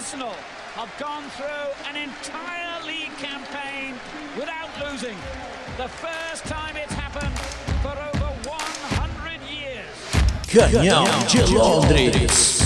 Arsenal have gone through an entire league campaign without losing. The first time it's happened for over 100 years. Canhão de Londres.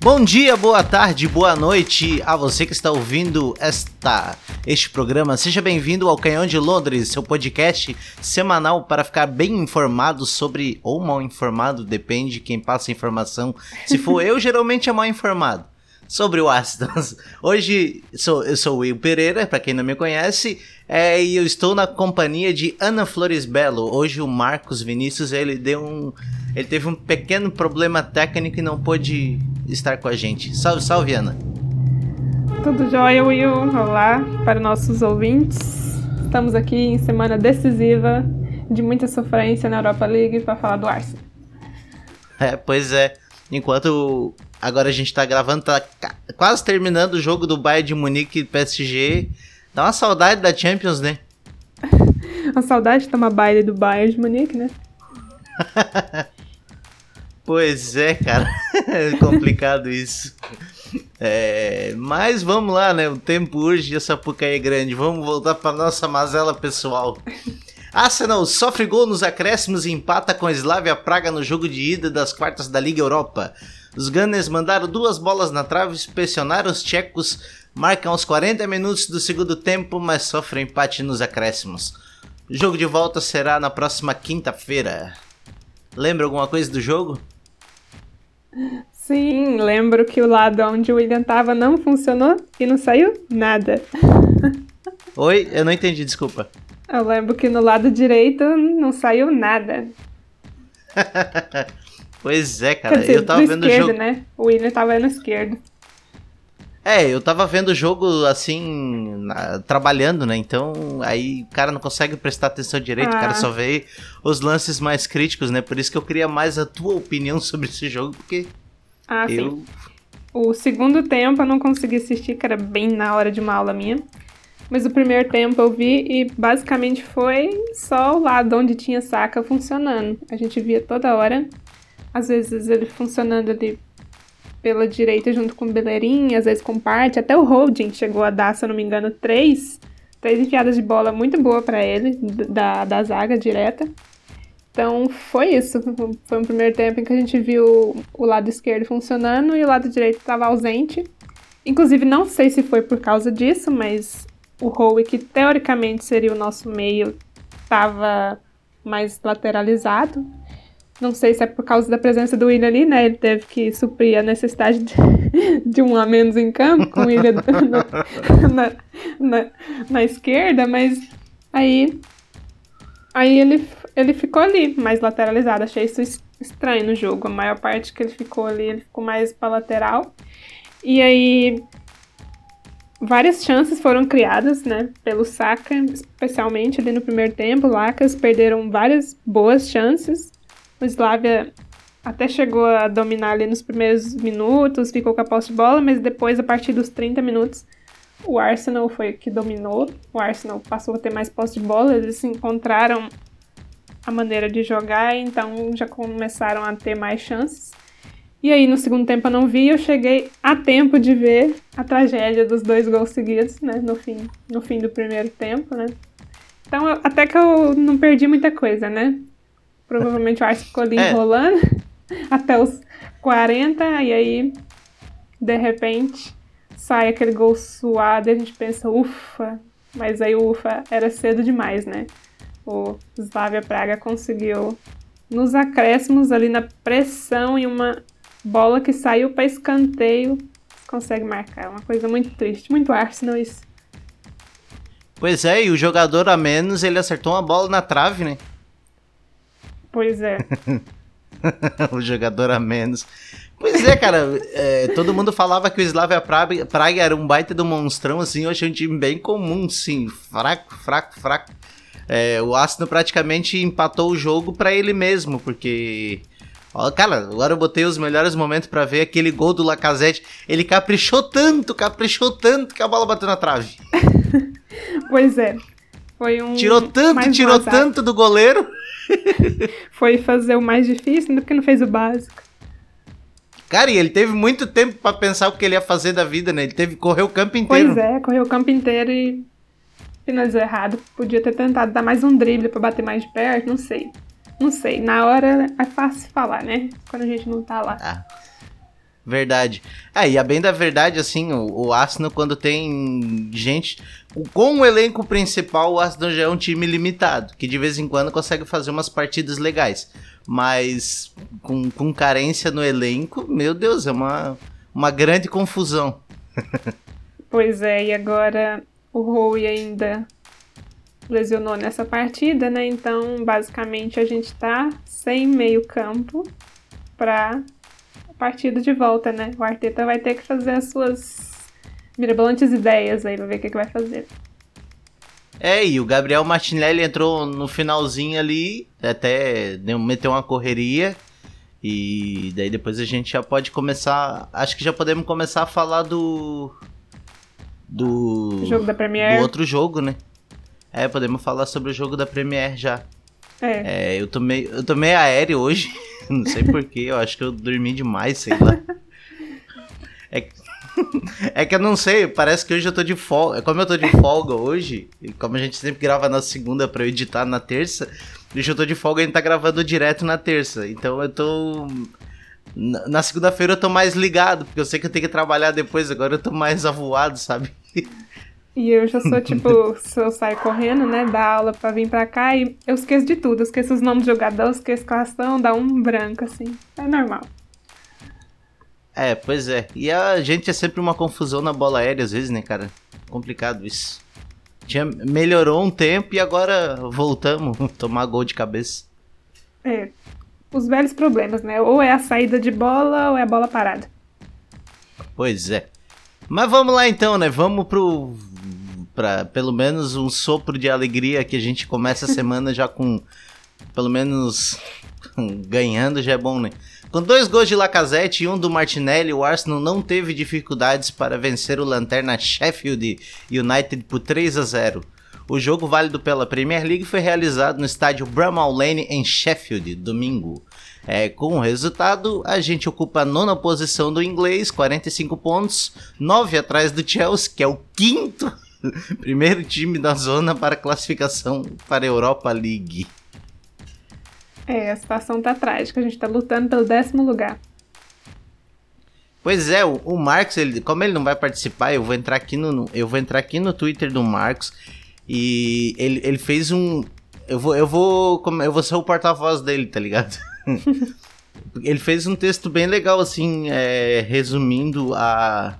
Bom dia, boa tarde, boa noite a você que está ouvindo esta este programa. Seja bem-vindo ao Canhão de Londres, seu podcast semanal para ficar bem informado sobre ou mal informado, depende de quem passa a informação. Se for eu, geralmente é mal informado sobre o Astons. Hoje sou, eu sou o Will Pereira, para quem não me conhece, é, e eu estou na companhia de Ana Flores Belo. Hoje o Marcos Vinícius ele deu um, ele teve um pequeno problema técnico e não pôde estar com a gente. Salve, salve, Ana. Tudo jóia, Will? Olá para nossos ouvintes. Estamos aqui em semana decisiva de muita sofrência na Europa League para falar do Arsenal. É, pois é. Enquanto agora a gente tá gravando, tá quase terminando o jogo do Bayern de Munique e PSG. Dá uma saudade da Champions, né? uma saudade de tomar baile do Bayern de Munique, né? pois é, cara. é complicado isso. É, mas vamos lá, né? O tempo urge e essa Sapucaí é grande. Vamos voltar para nossa mazela pessoal. Arsenal sofre gol nos acréscimos e empata com a Slavia Praga no jogo de ida das quartas da Liga Europa. Os Gunners mandaram duas bolas na trave, inspecionaram os tchecos, marcam aos 40 minutos do segundo tempo, mas sofrem empate nos acréscimos. O jogo de volta será na próxima quinta-feira. Lembra alguma coisa do jogo? Sim, lembro que o lado onde o William tava não funcionou e não saiu nada. Oi, eu não entendi, desculpa. Eu lembro que no lado direito não saiu nada. Pois é, cara. Dizer, eu tava vendo o jogo. né? O William tava no esquerdo. É, eu tava vendo o jogo assim, na, trabalhando, né? Então aí o cara não consegue prestar atenção direito, ah. o cara ah. só vê os lances mais críticos, né? Por isso que eu queria mais a tua opinião sobre esse jogo, porque. Ah, eu... sim. O segundo tempo eu não consegui assistir, que era bem na hora de uma aula minha. Mas o primeiro tempo eu vi e basicamente foi só o lado onde tinha saca funcionando. A gente via toda hora às vezes ele funcionando ali pela direita junto com o Bellerin, às vezes com parte, até o Holding chegou a dar, se eu não me engano, três, três enfiadas de bola muito boa para ele, da, da zaga direta. Então foi isso, foi um primeiro tempo em que a gente viu o lado esquerdo funcionando e o lado direito estava ausente. Inclusive, não sei se foi por causa disso, mas o Howe, que teoricamente seria o nosso meio, estava mais lateralizado. Não sei se é por causa da presença do William ali, né? Ele teve que suprir a necessidade de, de um a menos em campo, com o William na, na, na, esquerda, mas aí, aí ele, ele ficou ali, mais lateralizado. Achei isso estranho no jogo. A maior parte que ele ficou ali, ele ficou mais para lateral. E aí, várias chances foram criadas, né, pelo Saka, especialmente ali no primeiro tempo. Lacas perderam várias boas chances. O Slavia até chegou a dominar ali nos primeiros minutos, ficou com a posse de bola, mas depois, a partir dos 30 minutos, o Arsenal foi que dominou. O Arsenal passou a ter mais posse de bola, eles encontraram a maneira de jogar, então já começaram a ter mais chances. E aí, no segundo tempo eu não vi, eu cheguei a tempo de ver a tragédia dos dois gols seguidos, né, no fim, no fim do primeiro tempo, né. Então, até que eu não perdi muita coisa, né. Provavelmente o Arce ficou ali é. enrolando até os 40, e aí, de repente, sai aquele gol suado e a gente pensa, ufa, mas aí o ufa era cedo demais, né? O Slavia Praga conseguiu, nos acréscimos ali na pressão e uma bola que saiu para escanteio, consegue marcar. É uma coisa muito triste, muito Arsenal isso. Pois é, e o jogador a menos, ele acertou uma bola na trave, né? Pois é. o jogador a menos. Pois é, cara, é, todo mundo falava que o Slavia Praga, Praga era um baita do monstrão, assim, eu achei um time bem comum, sim, fraco, fraco, fraco. É, o Arsenal praticamente empatou o jogo para ele mesmo, porque... Ó, cara, agora eu botei os melhores momentos para ver aquele gol do Lacazette. Ele caprichou tanto, caprichou tanto que a bola bateu na trave. pois é. Foi um. Tirou tanto, tirou tanto do goleiro. Foi fazer o mais difícil, porque não fez o básico. Cara, e ele teve muito tempo para pensar o que ele ia fazer da vida, né? Ele teve que correr o campo inteiro. Pois é, correu o campo inteiro e finalizou errado. Podia ter tentado dar mais um drible para bater mais de perto, não sei. Não sei, na hora é fácil falar, né? Quando a gente não tá lá. Ah, verdade. Ah, e a bem da verdade, assim, o, o Arsenal, quando tem gente. Com o elenco principal, o Arsenal já é um time limitado, que de vez em quando consegue fazer umas partidas legais. Mas com, com carência no elenco, meu Deus, é uma, uma grande confusão. pois é, e agora o Rui ainda lesionou nessa partida, né? Então, basicamente, a gente tá sem meio campo pra partida de volta, né? O Arteta vai ter que fazer as suas mirabolantes ideias aí pra ver o que, que vai fazer. É, e o Gabriel Martinelli entrou no finalzinho ali, até meteu uma correria. E daí depois a gente já pode começar. Acho que já podemos começar a falar do. Do. Jogo da Premier. Do outro jogo, né? É, podemos falar sobre o jogo da Premier já. É. é eu tomei, eu tomei aéreo hoje. Não sei porquê, eu acho que eu dormi demais, sei lá. É, é que eu não sei, parece que hoje eu tô de folga. Como eu tô de folga hoje, e como a gente sempre grava na segunda pra eu editar na terça, hoje eu tô de folga e a gente tá gravando direto na terça. Então eu tô. Na segunda-feira eu tô mais ligado, porque eu sei que eu tenho que trabalhar depois, agora eu tô mais avoado, sabe? E eu já sou tipo, se eu sair correndo, né, da aula pra vir pra cá, e eu esqueço de tudo. Eu esqueço os nomes do jogador, esqueço classificação, dá um branco, assim. É normal. É, pois é. E a gente é sempre uma confusão na bola aérea, às vezes, né, cara? Complicado isso. Tinha, melhorou um tempo e agora voltamos tomar gol de cabeça. É. Os velhos problemas, né? Ou é a saída de bola ou é a bola parada. Pois é. Mas vamos lá então, né? Vamos pro. Pra pelo menos um sopro de alegria que a gente começa a semana já com. Pelo menos ganhando já é bom, né? Com dois gols de Lacazette e um do Martinelli, o Arsenal não teve dificuldades para vencer o Lanterna Sheffield United por 3 a 0. O jogo válido pela Premier League foi realizado no estádio Bramall Lane em Sheffield, domingo. É, com o resultado, a gente ocupa a nona posição do inglês, 45 pontos, 9 atrás do Chelsea, que é o quinto primeiro time da zona para classificação para a Europa League. É, a situação tá trágica. A gente tá lutando pelo décimo lugar. Pois é, o, o Marcos, ele, como ele não vai participar, eu vou entrar aqui no, eu vou entrar aqui no Twitter do Marcos e ele, ele fez um eu vou eu vou eu vou ser o porta-voz dele, tá ligado? ele fez um texto bem legal assim, é, resumindo a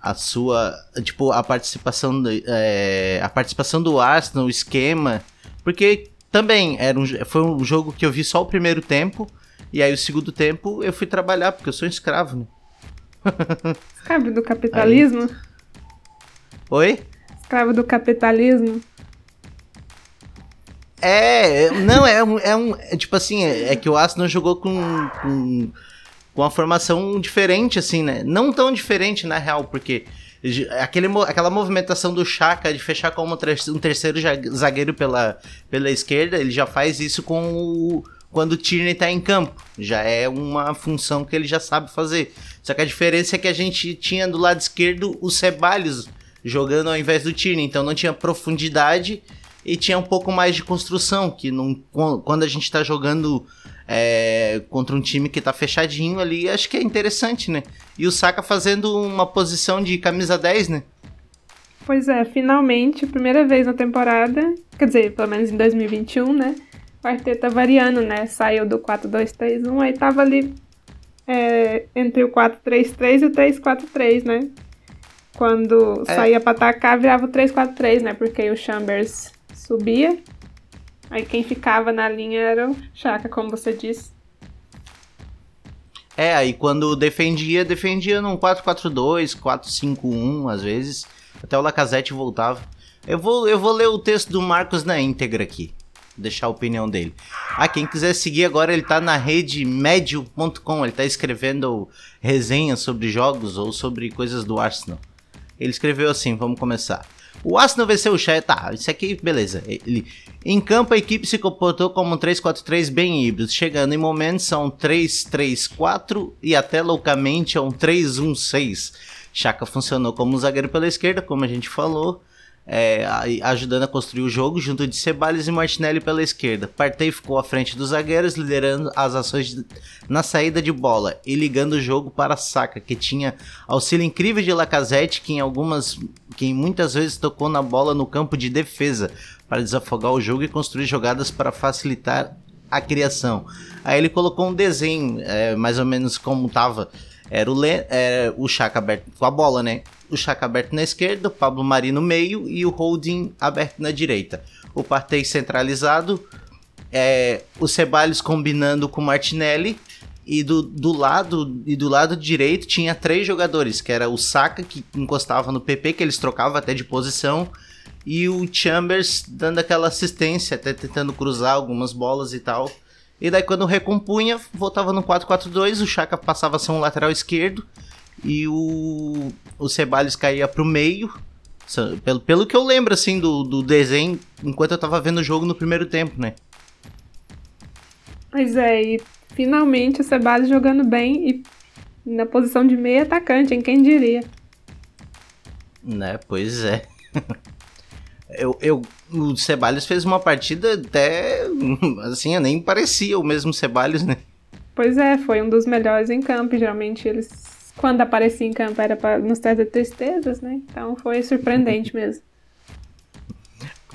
a sua tipo a participação é, a participação do Arsenal, o esquema, porque também, era um, foi um jogo que eu vi só o primeiro tempo. E aí o segundo tempo eu fui trabalhar, porque eu sou um escravo, né? Escravo do capitalismo? Aí... Oi? Escravo do capitalismo? É, não, é um. É um é, tipo assim, é, é, que o Arsenal jogou com, com, com uma formação diferente, assim, né? Não tão diferente, na real, porque Aquele, aquela movimentação do Chaka de fechar como um terceiro zagueiro pela, pela esquerda, ele já faz isso com o, quando o Tierney tá em campo. Já é uma função que ele já sabe fazer. Só que a diferença é que a gente tinha do lado esquerdo o Ceballos jogando ao invés do Tierney, então não tinha profundidade e tinha um pouco mais de construção, que não, quando a gente tá jogando é, contra um time que tá fechadinho ali, acho que é interessante, né? E o Saka fazendo uma posição de camisa 10, né? Pois é, finalmente, primeira vez na temporada, quer dizer, pelo menos em 2021, né? O Arteta variando, né? Saiu do 4-2-3-1, aí tava ali é, entre o 4-3-3 e o 3-4-3, né? Quando é. saía pra atacar, virava o 3-4-3, né? Porque o Chambers subia Aí quem ficava na linha era o Chaka, como você disse. É, aí quando defendia, defendia num 4-4-2, 4-5-1 às vezes. Até o Lacazette voltava. Eu vou, eu vou ler o texto do Marcos na íntegra aqui. Deixar a opinião dele. Ah, quem quiser seguir agora, ele tá na rede médio.com. Ele tá escrevendo resenhas sobre jogos ou sobre coisas do Arsenal. Ele escreveu assim, vamos começar. O Arsenal venceu o Chelsea. Tá, isso aqui, beleza. Ele, em campo, a equipe se comportou como um 3-4-3 bem híbrido, chegando em momentos a um 3-3-4 e até loucamente a um 3-1-6. Chaka funcionou como um zagueiro pela esquerda, como a gente falou é, ajudando a construir o jogo junto de Ceballos e Martinelli pela esquerda. Partey ficou à frente dos zagueiros, liderando as ações de, na saída de bola e ligando o jogo para Saka, que tinha auxílio incrível de Lacazette, que em algumas, que muitas vezes tocou na bola no campo de defesa para desafogar o jogo e construir jogadas para facilitar a criação. Aí ele colocou um desenho, é, mais ou menos como estava. Era o, Le, era o Chaka aberto com a bola, né? o Chaka aberto na esquerda, o Pablo Mari no meio e o Holding aberto na direita. O Partey centralizado, é, o Ceballos combinando com o Martinelli e do, do lado e do lado direito tinha três jogadores, que era o Saka que encostava no PP, que eles trocavam até de posição, e o Chambers dando aquela assistência, até tentando cruzar algumas bolas e tal. E daí quando recompunha, voltava no 4-4-2, o Chaka passava a ser um lateral esquerdo e o, o Ceballos caía pro meio. Pelo, pelo que eu lembro, assim, do, do desenho, enquanto eu tava vendo o jogo no primeiro tempo, né? Pois é, e finalmente o Ceballos jogando bem e na posição de meio atacante, em quem diria? Né, pois é. eu, eu, o Ceballos fez uma partida até, assim, nem parecia o mesmo Ceballos, né? Pois é, foi um dos melhores em campo. Geralmente eles quando aparecia em campo era para nos trazer tristezas, né? Então foi surpreendente mesmo.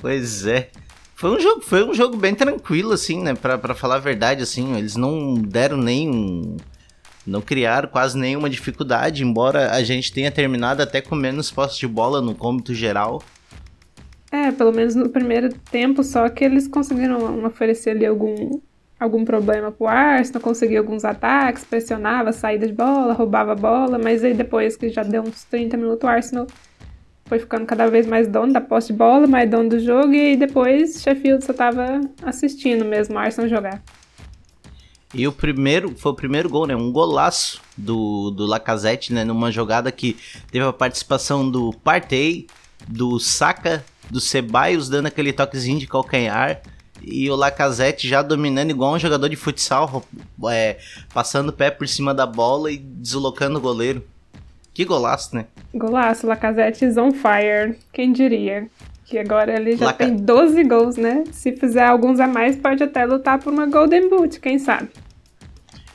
Pois é. Foi um jogo, foi um jogo bem tranquilo, assim, né? Pra, pra falar a verdade, assim, eles não deram nem. Não criaram quase nenhuma dificuldade, embora a gente tenha terminado até com menos posse de bola no cômito geral. É, pelo menos no primeiro tempo, só que eles conseguiram oferecer ali algum, algum problema pro Arsenal, conseguia alguns ataques, pressionava, saída de bola, roubava a bola, mas aí depois que já deu uns 30 minutos, o Arsenal foi ficando cada vez mais dono da posse de bola, mais dono do jogo, e depois Sheffield só tava assistindo mesmo o Arsenal jogar. E o primeiro, foi o primeiro gol, né? Um golaço do, do Lacazette, né? Numa jogada que teve a participação do Partey, do Saka, do Ceballos dando aquele toquezinho de calcanhar e o Lacazette já dominando igual um jogador de futsal, é, passando o pé por cima da bola e deslocando o goleiro. Que golaço, né? Golaço, Lacazette is on fire. Quem diria? Que agora ele já Laca... tem 12 gols, né? Se fizer alguns a mais, pode até lutar por uma Golden Boot, quem sabe?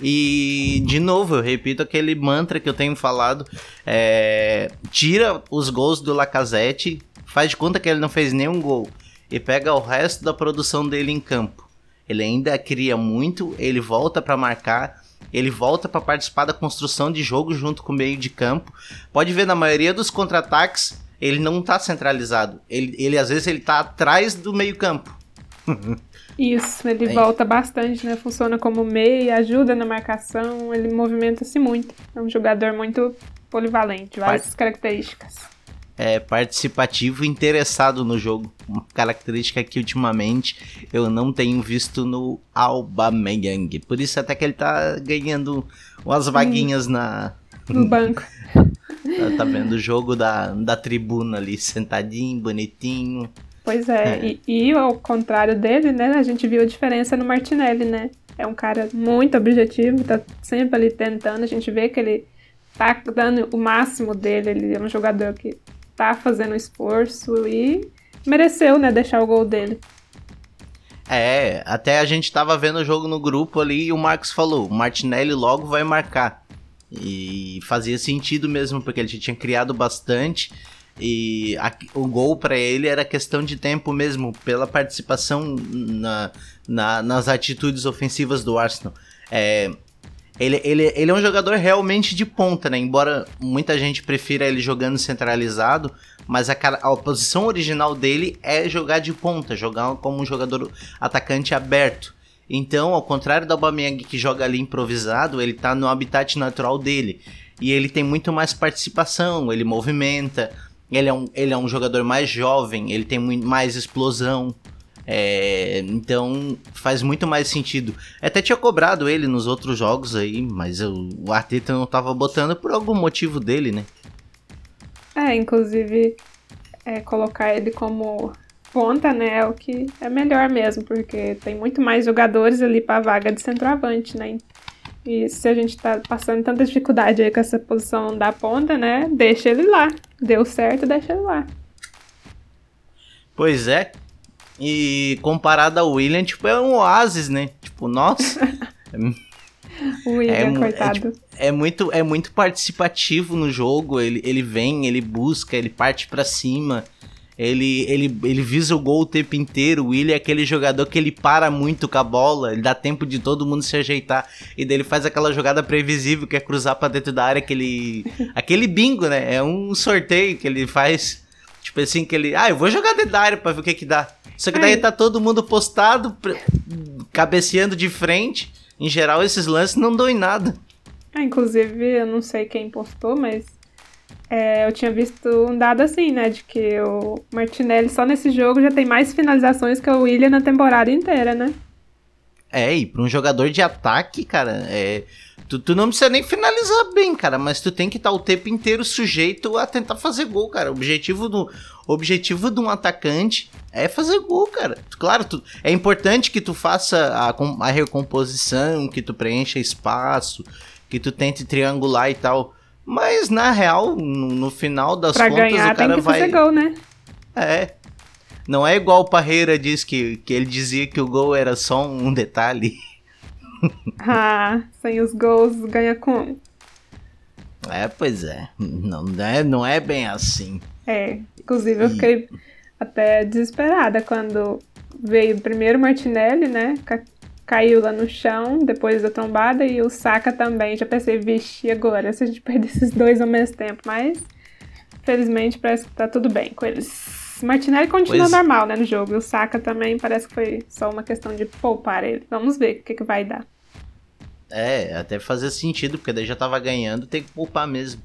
E, de novo, eu repito aquele mantra que eu tenho falado: é, tira os gols do Lacazette, faz de conta que ele não fez nenhum gol e pega o resto da produção dele em campo. Ele ainda cria muito, ele volta para marcar, ele volta para participar da construção de jogo junto com o meio de campo. Pode ver na maioria dos contra-ataques, ele não tá centralizado. Ele, ele às vezes ele tá atrás do meio-campo. Isso, ele é. volta bastante, né? Funciona como meio, ajuda na marcação, ele movimenta-se muito. É um jogador muito polivalente, várias características é, participativo e interessado no jogo. Uma característica que ultimamente eu não tenho visto no Aubameyang. Por isso até que ele tá ganhando umas vaguinhas hum, na... No banco. tá, tá vendo o jogo da, da tribuna ali, sentadinho, bonitinho. Pois é, é. E, e ao contrário dele, né, a gente viu a diferença no Martinelli, né? É um cara muito objetivo, tá sempre ali tentando, a gente vê que ele tá dando o máximo dele, ele é um jogador que tá fazendo esforço e mereceu, né, deixar o gol dele. É, até a gente tava vendo o jogo no grupo ali e o Marcos falou: o Martinelli logo vai marcar. E fazia sentido mesmo, porque ele tinha criado bastante. E a, o gol para ele era questão de tempo mesmo, pela participação na, na, nas atitudes ofensivas do Arsenal. É, ele, ele, ele é um jogador realmente de ponta, né? Embora muita gente prefira ele jogando centralizado, mas a, a posição original dele é jogar de ponta, jogar como um jogador atacante aberto. Então, ao contrário do Aubameyang que joga ali improvisado, ele tá no habitat natural dele. E ele tem muito mais participação, ele movimenta, ele é um, ele é um jogador mais jovem, ele tem mais explosão. É, então faz muito mais sentido. Até tinha cobrado ele nos outros jogos aí, mas eu, o Arteta não tava botando por algum motivo dele, né? É, inclusive é, colocar ele como ponta, né, é o que é melhor mesmo, porque tem muito mais jogadores ali para a vaga de centroavante, né? E se a gente tá passando tanta dificuldade aí com essa posição da ponta, né, deixa ele lá. Deu certo, deixa ele lá. Pois é. E comparado ao William, tipo, é um oásis, né? Tipo, nossa. o William, é, coitado. É, tipo, é, muito, é muito participativo no jogo. Ele, ele vem, ele busca, ele parte para cima. Ele, ele, ele visa o gol o tempo inteiro. O William é aquele jogador que ele para muito com a bola. Ele dá tempo de todo mundo se ajeitar. E daí ele faz aquela jogada previsível que é cruzar para dentro da área. Aquele, aquele bingo, né? É um sorteio que ele faz. Tipo assim, que ele. Ah, eu vou jogar da área pra ver o que que dá. Só que daí tá todo mundo postado, cabeceando de frente. Em geral, esses lances não dão em nada. Ah, inclusive, eu não sei quem postou, mas é, eu tinha visto um dado assim, né? De que o Martinelli só nesse jogo já tem mais finalizações que o William na temporada inteira, né? É, e pra um jogador de ataque, cara, é, tu, tu não precisa nem finalizar bem, cara, mas tu tem que estar tá o tempo inteiro sujeito a tentar fazer gol, cara. O objetivo do, objetivo de um atacante é fazer gol, cara. Claro, tu, é importante que tu faça a, a recomposição, que tu preencha espaço, que tu tente triangular e tal. Mas na real, no, no final das pra contas, ganhar, o cara tem que vai. Fazer gol, né? É. Não é igual o Parreira diz que, que ele dizia que o gol era só um detalhe. ah, sem os gols ganha com. É, pois é. Não é, não é bem assim. É, inclusive eu fiquei até desesperada quando veio primeiro Martinelli, né? caiu lá no chão depois da trombada e o Saka também. Já pensei, vixe, agora se a gente perder esses dois ao mesmo tempo, mas felizmente parece que tá tudo bem com eles. Martinelli continua pois... normal, né, no jogo. E o Saka também parece que foi só uma questão de poupar ele. Vamos ver o que, que vai dar. É, até fazer sentido, porque daí já tava ganhando, tem que poupar mesmo.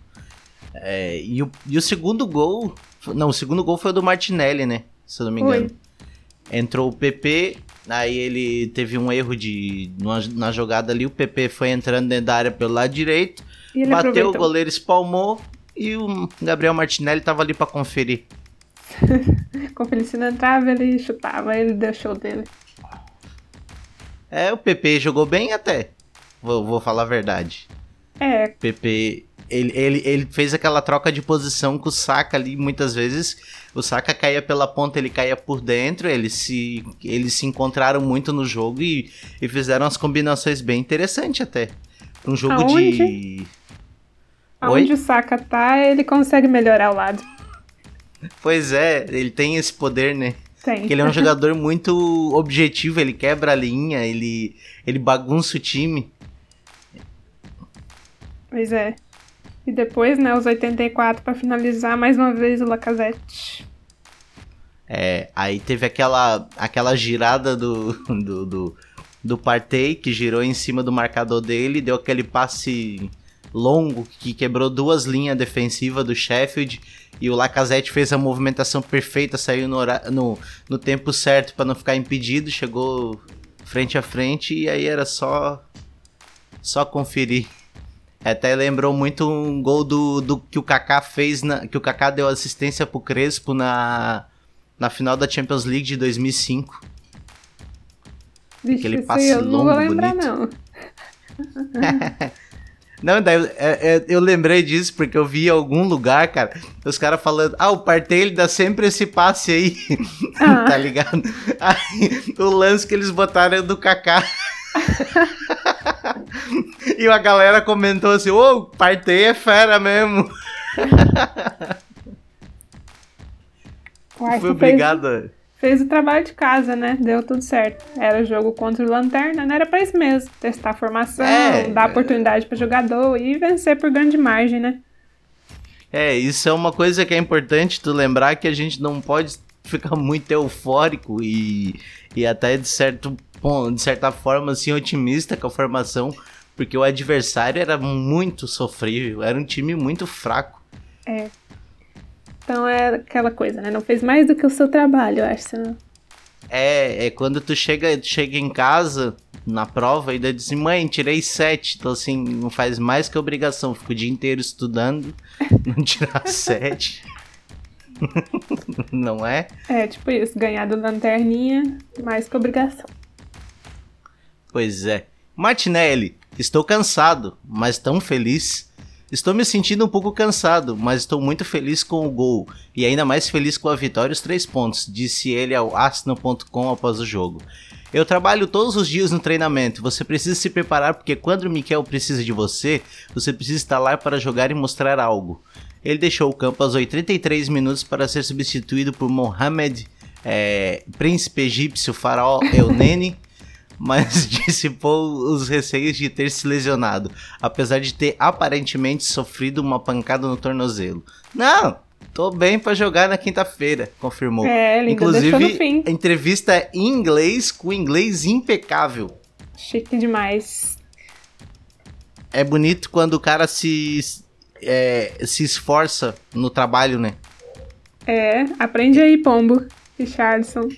É, e, o, e o segundo gol. Não, o segundo gol foi o do Martinelli, né? Se eu não me engano. Foi. Entrou o PP Aí ele teve um erro de na jogada ali, o PP foi entrando dentro da área pelo lado direito, bateu, aproveitou. o goleiro espalmou e o Gabriel Martinelli tava ali para conferir. Se não entrava, ele chutava, ele deu show dele. É, o PP jogou bem até. Vou, vou falar a verdade. É. PP ele, ele, ele fez aquela troca de posição com o Saka ali, muitas vezes o Saka caía pela ponta, ele caía por dentro, eles se, eles se encontraram muito no jogo e, e fizeram as combinações bem interessantes até. Um jogo Aonde? de... Aonde Oi? o Saka tá, ele consegue melhorar o lado. Pois é, ele tem esse poder, né? Tem. Porque ele é um jogador muito objetivo, ele quebra a linha, ele, ele bagunça o time. Pois é. E depois, né, os 84 para finalizar mais uma vez o Lacazette. É, aí teve aquela, aquela girada do, do, do, do Partey, que girou em cima do marcador dele, deu aquele passe longo que quebrou duas linhas defensivas do Sheffield e o Lacazette fez a movimentação perfeita, saiu no, no, no tempo certo para não ficar impedido, chegou frente a frente e aí era só só conferir. Até lembrou muito um gol do, do que o Kaká fez, na, que o Kaká deu assistência pro Crespo na, na final da Champions League de 2005. Vixe, Aquele passe longo, não vou lembrar, bonito. Não. não, daí eu, é, é, eu lembrei disso porque eu vi em algum lugar, cara, os caras falando, ah, o Partey ele dá sempre esse passe aí, ah. tá ligado? Aí, o lance que eles botaram é do Kaká. e a galera comentou assim: Ô, oh, Partey é fera mesmo. Foi obrigado. Fez, fez, o trabalho de casa, né? Deu tudo certo. Era jogo contra o Lanterna, não era pra isso mesmo. Testar a formação, é, dar oportunidade para jogador e vencer por grande margem, né? É, isso é uma coisa que é importante tu lembrar que a gente não pode ficar muito eufórico e, e até de certo de certa forma, assim, otimista com a formação, porque o adversário era muito sofrível, era um time muito fraco. É. Então é aquela coisa, né? Não fez mais do que o seu trabalho, eu acho. Né? É, é quando tu chega, chega em casa na prova e diz assim, mãe, tirei sete. Então, assim, não faz mais que obrigação. Fico o dia inteiro estudando, não tirar sete. Não é? É, tipo isso, ganhar do lanterninha, mais que obrigação. Pois é. Martinelli, estou cansado, mas tão feliz. Estou me sentindo um pouco cansado, mas estou muito feliz com o gol e ainda mais feliz com a vitória e os três pontos, disse ele ao Arsenal.com após o jogo. Eu trabalho todos os dias no treinamento. Você precisa se preparar porque quando o Mikel precisa de você, você precisa estar lá para jogar e mostrar algo. Ele deixou o campo aos 83 minutos para ser substituído por Mohamed, é, príncipe egípcio faraó El Nene, mas dissipou os receios de ter se lesionado, apesar de ter aparentemente sofrido uma pancada no tornozelo. Não, tô bem para jogar na quinta-feira, confirmou. É, ele Inclusive, entrevista em inglês com inglês impecável. Chique demais. É bonito quando o cara se é, se esforça no trabalho, né? É, aprende aí, Pombo, Richardson.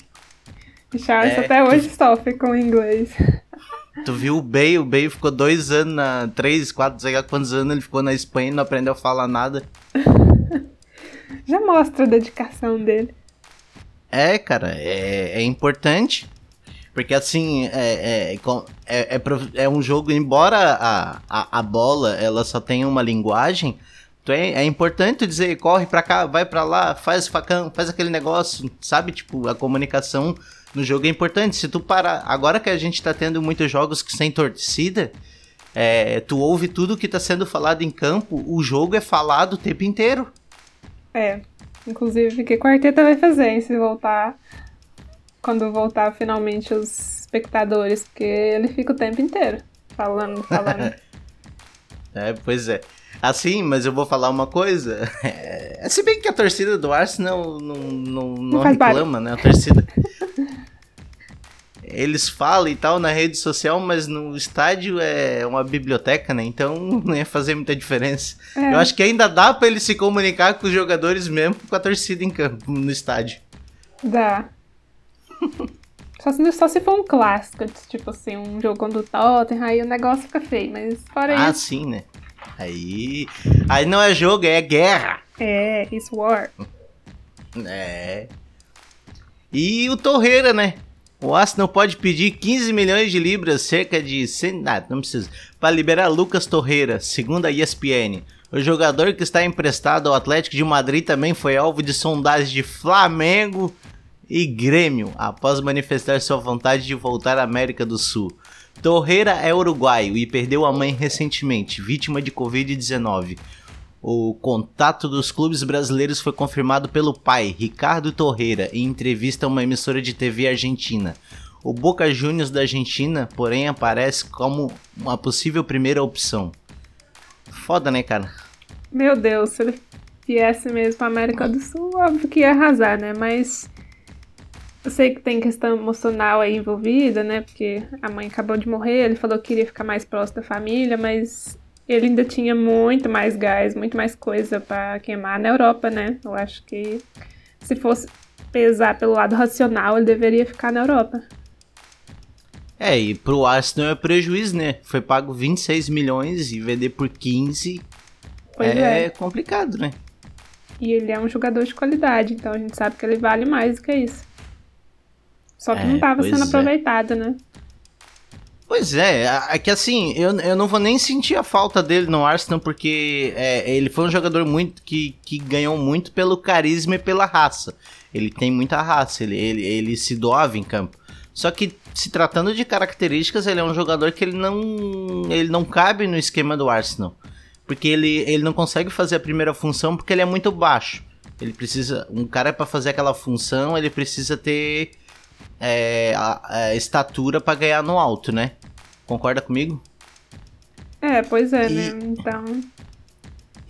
Richardson é, até tu... hoje sofre com o inglês. Tu viu o Bale? O Bale ficou dois anos, na, três, quatro, sei lá quantos anos ele ficou na Espanha e não aprendeu a falar nada. Já mostra a dedicação dele. É, cara, é, é importante. Porque assim, é, é, é, é, é um jogo, embora a, a, a, bola ela só tenha uma linguagem, então é, é importante dizer, corre pra cá, vai pra lá, faz facão, faz aquele negócio, sabe? Tipo, a comunicação no jogo é importante. Se tu parar, agora que a gente tá tendo muitos jogos que sem torcida, é, tu ouve tudo que tá sendo falado em campo, o jogo é falado o tempo inteiro. É, inclusive, o que a Arteta vai fazer, hein, se voltar quando voltar finalmente os espectadores, porque ele fica o tempo inteiro falando, falando. é, pois é. Assim, mas eu vou falar uma coisa. É, se bem que a torcida do Arsenal não, não, não, não reclama, né? A torcida. Eles falam e tal na rede social, mas no estádio é uma biblioteca, né? Então não ia fazer muita diferença. É. Eu acho que ainda dá para ele se comunicar com os jogadores mesmo com a torcida em campo, no estádio. Dá. Só se, só se for um clássico, tipo assim, um jogo contra o Tottenham, aí o negócio fica feio, mas fora ah, isso. Ah, sim, né? Aí. Aí não é jogo, é guerra. É, it's war. É. E o Torreira, né? O Arsenal pode pedir 15 milhões de libras, cerca de 100. Ah, não precisa. Para liberar Lucas Torreira, segundo a ESPN. O jogador que está emprestado ao Atlético de Madrid também foi alvo de sondagens de Flamengo e Grêmio após manifestar sua vontade de voltar à América do Sul. Torreira é uruguaio e perdeu a mãe recentemente, vítima de Covid-19. O contato dos clubes brasileiros foi confirmado pelo pai, Ricardo Torreira, em entrevista a uma emissora de TV argentina. O Boca Juniors da Argentina, porém, aparece como uma possível primeira opção. Foda, né, cara? Meu Deus, se ele viesse mesmo para América do Sul, óbvio que ia arrasar, né? Mas eu sei que tem questão emocional aí envolvida, né? Porque a mãe acabou de morrer, ele falou que queria ficar mais próximo da família, mas ele ainda tinha muito mais gás, muito mais coisa para queimar na Europa, né? Eu acho que se fosse pesar pelo lado racional, ele deveria ficar na Europa. É, e pro Arsenal é prejuízo, né? Foi pago 26 milhões e vender por 15 pois é, é complicado, né? E ele é um jogador de qualidade, então a gente sabe que ele vale mais do que isso. Só que é, não estava sendo é. aproveitado, né? Pois é, é que assim, eu, eu não vou nem sentir a falta dele no Arsenal, porque é, ele foi um jogador muito que, que ganhou muito pelo carisma e pela raça. Ele tem muita raça, ele, ele, ele se doava em campo. Só que se tratando de características, ele é um jogador que ele não, ele não cabe no esquema do Arsenal. Porque ele, ele não consegue fazer a primeira função porque ele é muito baixo. Ele precisa. Um cara para fazer aquela função, ele precisa ter é, a, a estatura para ganhar no alto, né? Concorda comigo? É, pois é, e, né? Então.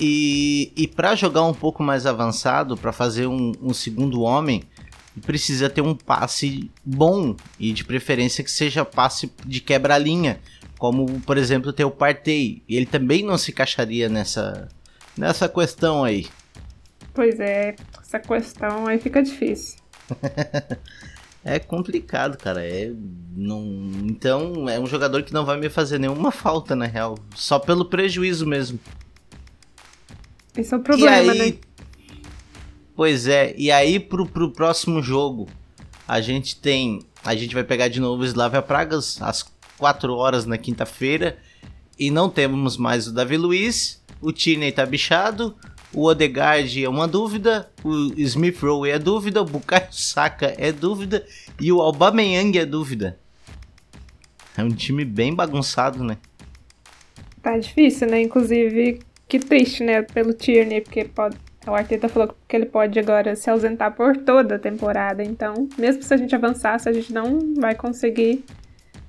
E, e para jogar um pouco mais avançado, para fazer um, um, segundo homem, precisa ter um passe bom e de preferência que seja passe de quebra-linha, como por exemplo ter o Partey. E ele também não se encaixaria nessa, nessa questão aí. Pois é, essa questão aí fica difícil. É complicado, cara. É, não, então, é um jogador que não vai me fazer nenhuma falta, na real. Só pelo prejuízo mesmo. Esse é o problema, aí, né? Pois é, e aí pro, pro próximo jogo, a gente tem. A gente vai pegar de novo o Slavia Pragas às 4 horas na quinta-feira. E não temos mais o Davi Luiz. O Tierney tá bichado. O Odegaard é uma dúvida. O Smith Rowe é dúvida. O Bukayo Saka é dúvida. E o Aubameyang é dúvida. É um time bem bagunçado, né? Tá difícil, né? Inclusive, que triste, né? Pelo Tierney, porque pode, o Arteta falou que ele pode agora se ausentar por toda a temporada. Então, mesmo se a gente avançasse, a gente não vai conseguir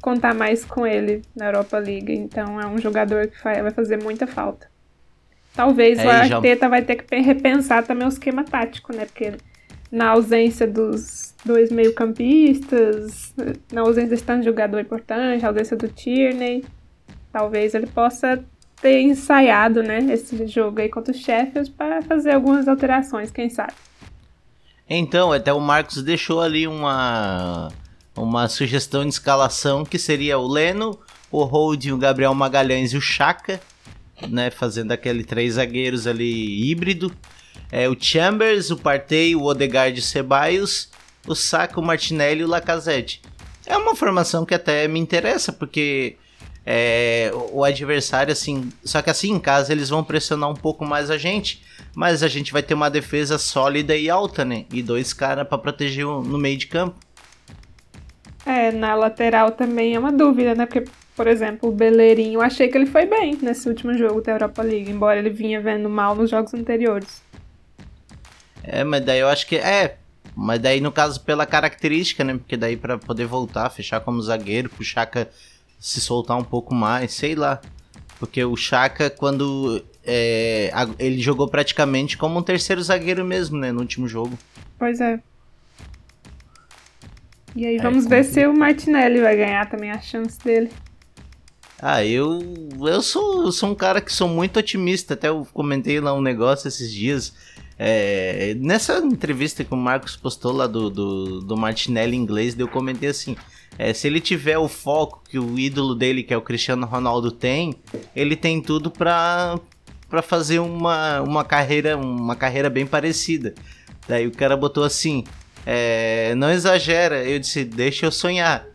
contar mais com ele na Europa League. Então, é um jogador que vai fazer muita falta. Talvez é, o Arteta já... vai ter que repensar também o esquema tático, né? Porque na ausência dos dois meio-campistas, na ausência de tanto jogador importante, na ausência do Tierney, talvez ele possa ter ensaiado, né, esse jogo aí contra o Sheffield para fazer algumas alterações, quem sabe. Então, até o Marcos deixou ali uma uma sugestão de escalação que seria o Leno, o Holding, o Gabriel Magalhães e o Chaka, né, fazendo aquele três zagueiros ali híbrido. É, o Chambers, o Partey, o Odegaard e o Ceballos, o Saka, o Martinelli e o Lacazette. É uma formação que até me interessa, porque é, o adversário, assim. Só que assim, em casa, eles vão pressionar um pouco mais a gente. Mas a gente vai ter uma defesa sólida e alta, né? E dois caras para proteger no meio de campo. É, na lateral também é uma dúvida, né? Porque, por exemplo, o Beleirinho, eu achei que ele foi bem nesse último jogo da Europa League, embora ele vinha vendo mal nos jogos anteriores. É, mas daí eu acho que. É, mas daí no caso pela característica, né? Porque daí para poder voltar, fechar como zagueiro, pro Chaka se soltar um pouco mais, sei lá. Porque o Chaka, quando é, ele jogou praticamente como um terceiro zagueiro mesmo, né, no último jogo. Pois é. E aí é, vamos ver se o Martinelli vai ganhar também a chance dele. Ah, eu eu sou, sou um cara que sou muito otimista. Até eu comentei lá um negócio esses dias. É, nessa entrevista que o Marcos postou lá do, do, do Martinelli inglês, eu comentei assim: é, se ele tiver o foco que o ídolo dele, que é o Cristiano Ronaldo, tem, ele tem tudo para fazer uma, uma carreira uma carreira bem parecida. Daí o cara botou assim: é, não exagera. Eu disse: deixa eu sonhar.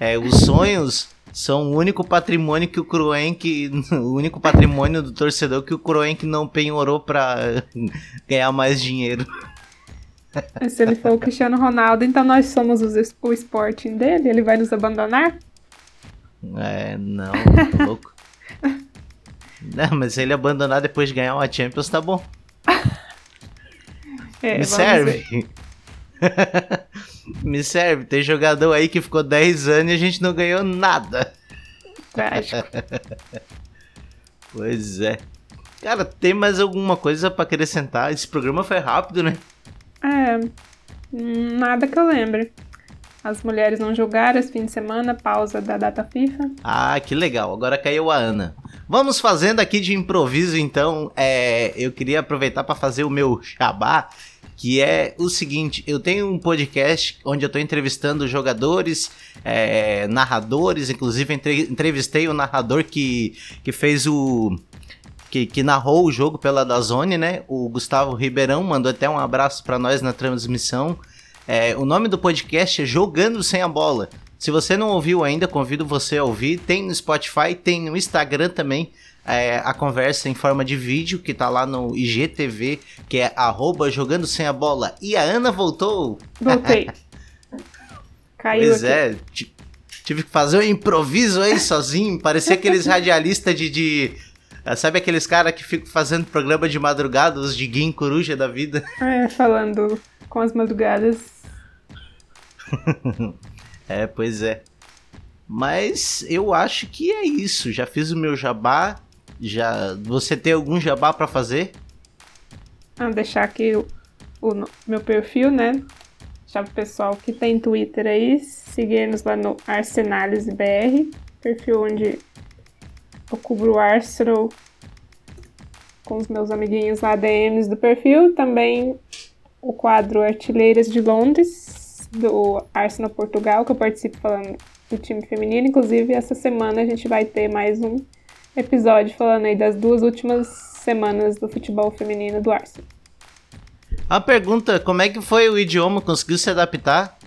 É, os sonhos são o único patrimônio que o Kroenk, o único patrimônio do torcedor que o Kroenk não penhorou para ganhar mais dinheiro. Se ele for o Cristiano Ronaldo, então nós somos o Sporting dele? Ele vai nos abandonar? É, não, tá louco. não, mas se ele abandonar depois de ganhar uma Champions, tá bom. É, Me serve. Me serve. Tem jogador aí que ficou 10 anos e a gente não ganhou nada. Trágico. pois é. Cara, tem mais alguma coisa para acrescentar? Esse programa foi rápido, né? É, nada que eu lembre. As mulheres não jogaram esse fim de semana, pausa da data FIFA. Ah, que legal. Agora caiu a Ana. Vamos fazendo aqui de improviso, então. É, eu queria aproveitar para fazer o meu xabá, que é o seguinte: eu tenho um podcast onde eu estou entrevistando jogadores, é, narradores, inclusive entrevistei o narrador que, que fez o que, que narrou o jogo pela Dazone, né? O Gustavo Ribeirão mandou até um abraço para nós na transmissão. É, o nome do podcast é Jogando Sem a Bola. Se você não ouviu ainda, convido você a ouvir. Tem no Spotify, tem no Instagram também. É, a conversa em forma de vídeo que tá lá no IGTV, que é arroba jogando sem a bola. E a Ana voltou. Voltei. Caiu pois aqui. é, tive que fazer um improviso aí sozinho. Parecia aqueles radialistas de, de ah, sabe aqueles caras que ficam fazendo programa de madrugada, os diguinho coruja da vida? É, falando com as madrugadas. é, pois é. Mas eu acho que é isso. Já fiz o meu jabá. Já. Você tem algum jabá para fazer? Ah, deixar aqui o, o, meu perfil, né? Já pro pessoal que tem Twitter aí, seguir-nos lá no ArsenalisBR, perfil onde eu cubro o Arsenal com os meus amiguinhos lá, DMs do perfil. Também o quadro Artilheiras de Londres, do Arsenal Portugal, que eu participo falando do time feminino. Inclusive, essa semana a gente vai ter mais um episódio falando aí das duas últimas semanas do futebol feminino do Arsenal. A pergunta, como é que foi o idioma? Conseguiu se adaptar?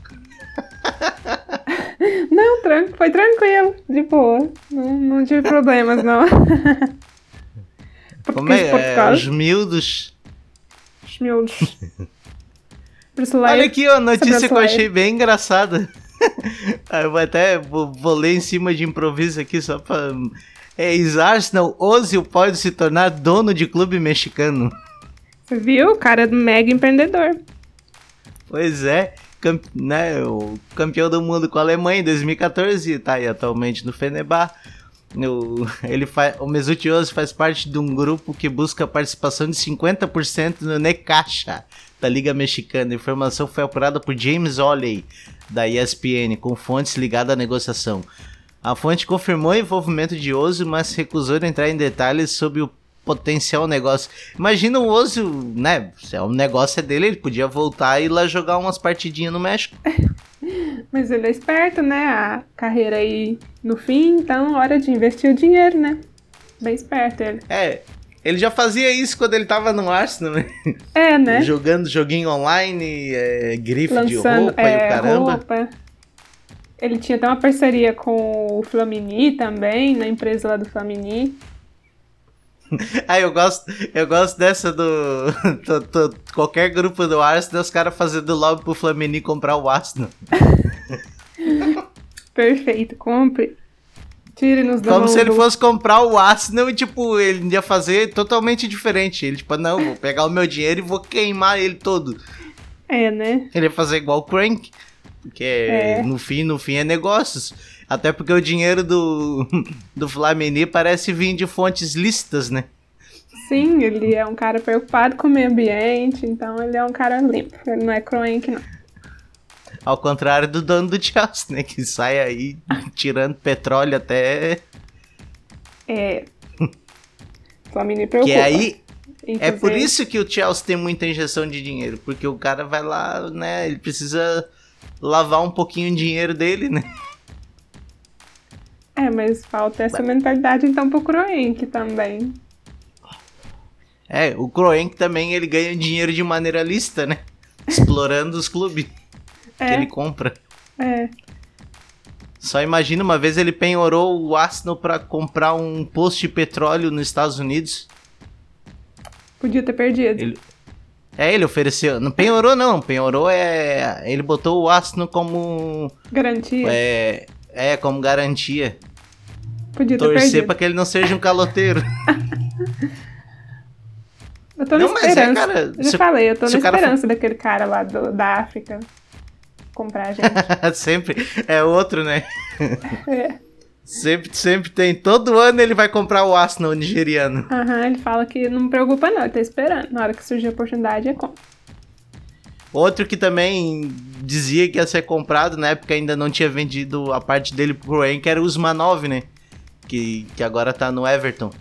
Não, foi tranquilo, de boa. Não, não tive problemas, não. Como é? é os miúdos. Os miúdos. Olha aqui, ó, notícia que eu achei bem engraçada. eu vou até vou, vou, ler em cima de improviso aqui só pra. É, Arsenal, Ozil pode se tornar dono de clube mexicano. Viu? O cara é mega empreendedor. Pois é, camp, né, o campeão do mundo com a Alemanha em 2014, tá aí atualmente no Fenebar. O, ele faz, o Mesut Ozil faz parte de um grupo que busca a participação de 50% no Necaxa, da Liga Mexicana. A informação foi apurada por James Oley, da ESPN, com fontes ligadas à negociação. A fonte confirmou o envolvimento de Ozil, mas recusou entrar em detalhes sobre o potencial negócio. Imagina o Ozil, né? Se é um negócio é dele, ele podia voltar e ir lá jogar umas partidinhas no México. Mas ele é esperto, né? A carreira aí no fim, então hora de investir o dinheiro, né? Bem esperto ele. É, ele já fazia isso quando ele tava no Arsenal, né? É, né? Jogando joguinho online, é, grife Lançando, de roupa é, e o caramba. Roupa. Ele tinha até uma parceria com o Flamini também, na empresa lá do Flamini. Ah, eu gosto, eu gosto dessa do. qualquer grupo do Arsenal, os caras fazendo lobby pro Flamini comprar o Arsenal. Perfeito, compre. Tire-nos da Como se ele fosse comprar o Arsenal e, tipo, ele ia fazer totalmente diferente. Ele, tipo, não, vou pegar o meu dinheiro e vou queimar ele todo. É, né? Ele ia fazer igual o Crank. Porque é. no fim, no fim é negócios. Até porque o dinheiro do, do Flamini parece vir de fontes lícitas, né? Sim, ele é um cara preocupado com o meio ambiente, então ele é um cara limpo. Ele não é crank, não. Ao contrário do dono do Chelsea, né? Que sai aí tirando petróleo até. É. Flamini preocupa. Que aí. É por isso que o Chelsea tem muita injeção de dinheiro. Porque o cara vai lá, né? Ele precisa lavar um pouquinho o dinheiro dele, né? É, mas falta essa mentalidade então pro Kroenk também. É, o Kroenk também ele ganha dinheiro de maneira lista, né? Explorando os clubes é. que ele compra. É. Só imagina, uma vez ele penhorou o Arsenal para comprar um posto de petróleo nos Estados Unidos. Podia ter perdido. Ele... É, ele ofereceu. Não penhorou, não. Penhorou é. Ele botou o Arsenal como. Garantia. É, é como garantia. Podia ter Torcer perdido. pra que ele não seja um caloteiro. eu tô na não, esperança. É, cara, eu já falei, eu tô na esperança for... daquele cara lá do, da África comprar a gente. sempre. É outro, né? é. Sempre, sempre tem. Todo ano ele vai comprar o Arsenal nigeriano. Aham, uhum, ele fala que não me preocupa não, ele tá esperando. Na hora que surgir a oportunidade, é compra. Outro que também dizia que ia ser comprado, na época ainda não tinha vendido a parte dele pro Henk, era o Usmanov, né? que, que agora tá no Everton.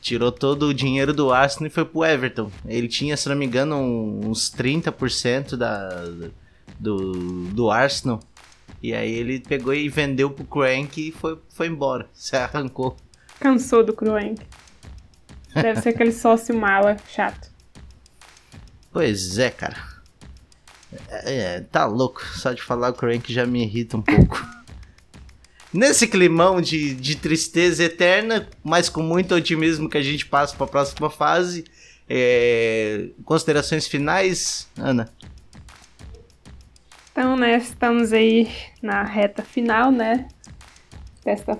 Tirou todo o dinheiro do Arsenal e foi pro Everton. Ele tinha, se não me engano, uns 30% da, do, do Arsenal. E aí ele pegou e vendeu pro Crank e foi, foi embora. Se arrancou. Cansou do Crank. Deve ser aquele sócio mala chato. Pois é, cara. É, é, tá louco. Só de falar o Crank já me irrita um pouco. nesse climão de, de tristeza eterna, mas com muito otimismo que a gente passa para a próxima fase. É... Considerações finais, Ana? Então, né, estamos aí na reta final, né, dessa,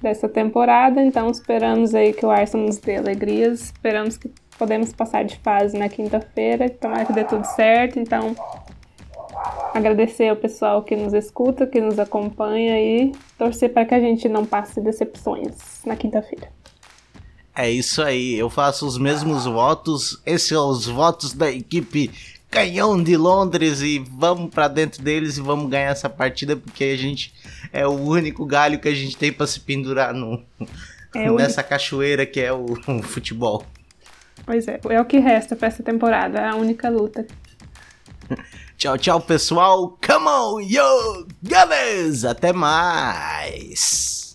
dessa temporada, então esperamos aí que o Arsenal nos dê alegrias, esperamos que podemos passar de fase na quinta-feira, tomara que dê tudo certo, então agradecer ao pessoal que nos escuta, que nos acompanha e torcer para que a gente não passe decepções na quinta-feira. É isso aí, eu faço os mesmos votos. Esses são os votos da equipe Canhão de Londres e vamos para dentro deles e vamos ganhar essa partida porque a gente é o único galho que a gente tem para se pendurar no, é nessa cachoeira que é o, o futebol. Pois é, é o que resta para essa temporada, é a única luta. Tchau, tchau, pessoal. Come on, yo, guys! Até mais!